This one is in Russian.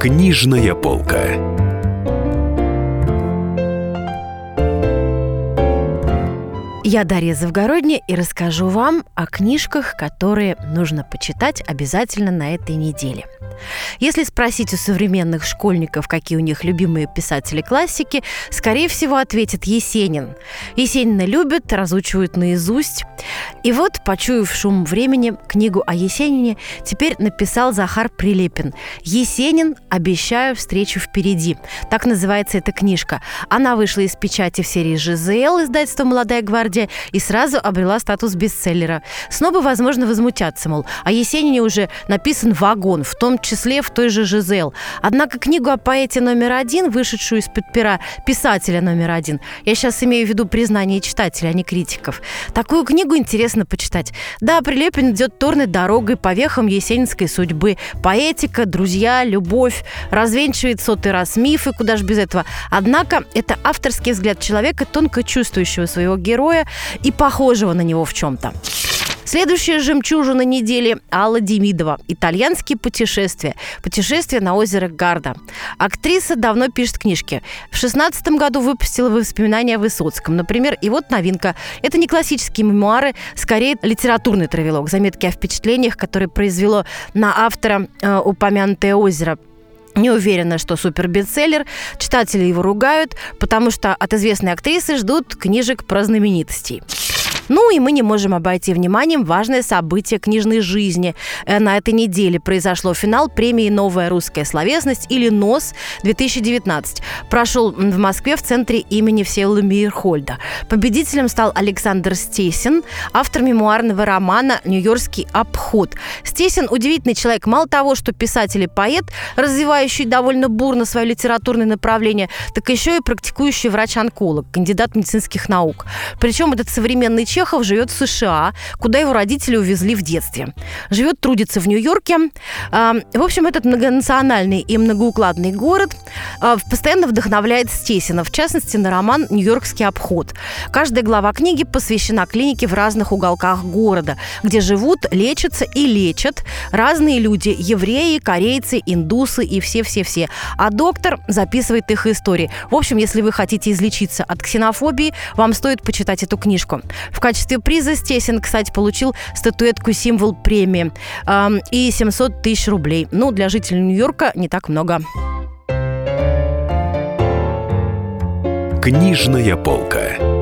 Книжная полка. Я Дарья Завгородня и расскажу вам о книжках, которые нужно почитать обязательно на этой неделе – если спросить у современных школьников, какие у них любимые писатели классики, скорее всего, ответит Есенин. Есенина любят, разучивают наизусть. И вот, почуяв шум времени, книгу о Есенине теперь написал Захар Прилепин. «Есенин. Обещаю встречу впереди». Так называется эта книжка. Она вышла из печати в серии ЖЗЛ издательства «Молодая гвардия» и сразу обрела статус бестселлера. Снова возможно возмутяться, мол, о Есенине уже написан вагон, в том числе в той же Жизел. Однако книгу о поэте номер один, вышедшую из-под пера писателя номер один, я сейчас имею в виду признание читателей, а не критиков, такую книгу интересно почитать. Да, Прилепин идет торной дорогой по вехам есенинской судьбы. Поэтика, друзья, любовь, развенчивает сотый раз мифы, куда же без этого. Однако это авторский взгляд человека, тонко чувствующего своего героя и похожего на него в чем-то. Следующая жемчужина недели – Алла Демидова. Итальянские путешествия. Путешествие на озеро Гарда. Актриса давно пишет книжки. В шестнадцатом году выпустила воспоминания о Высоцком, например. И вот новинка. Это не классические мемуары, скорее литературный травелок. Заметки о впечатлениях, которые произвело на автора э, упомянутое озеро. Не уверена, что супер бестселлер. Читатели его ругают, потому что от известной актрисы ждут книжек про знаменитостей. Ну и мы не можем обойти вниманием важное событие книжной жизни. Э, на этой неделе произошло финал премии «Новая русская словесность» или НОС-2019. Прошел в Москве в центре имени Всеволода Мейерхольда. Победителем стал Александр Стесин, автор мемуарного романа «Нью-Йоркский обход». Стесин – удивительный человек. Мало того, что писатель и поэт, развивающий довольно бурно свое литературное направление, так еще и практикующий врач-онколог, кандидат медицинских наук. Причем этот современный человек Чехов живет в США, куда его родители увезли в детстве. Живет, трудится в Нью-Йорке. В общем, этот многонациональный и многоукладный город а, постоянно вдохновляет Стесина, в частности, на роман «Нью-Йоркский обход». Каждая глава книги посвящена клинике в разных уголках города, где живут, лечатся и лечат разные люди – евреи, корейцы, индусы и все-все-все. А доктор записывает их истории. В общем, если вы хотите излечиться от ксенофобии, вам стоит почитать эту книжку. В качестве приза Стесин, кстати, получил статуэтку «Символ премии» э, и 700 тысяч рублей. Ну, для жителей Нью-Йорка не так много. Книжная полка.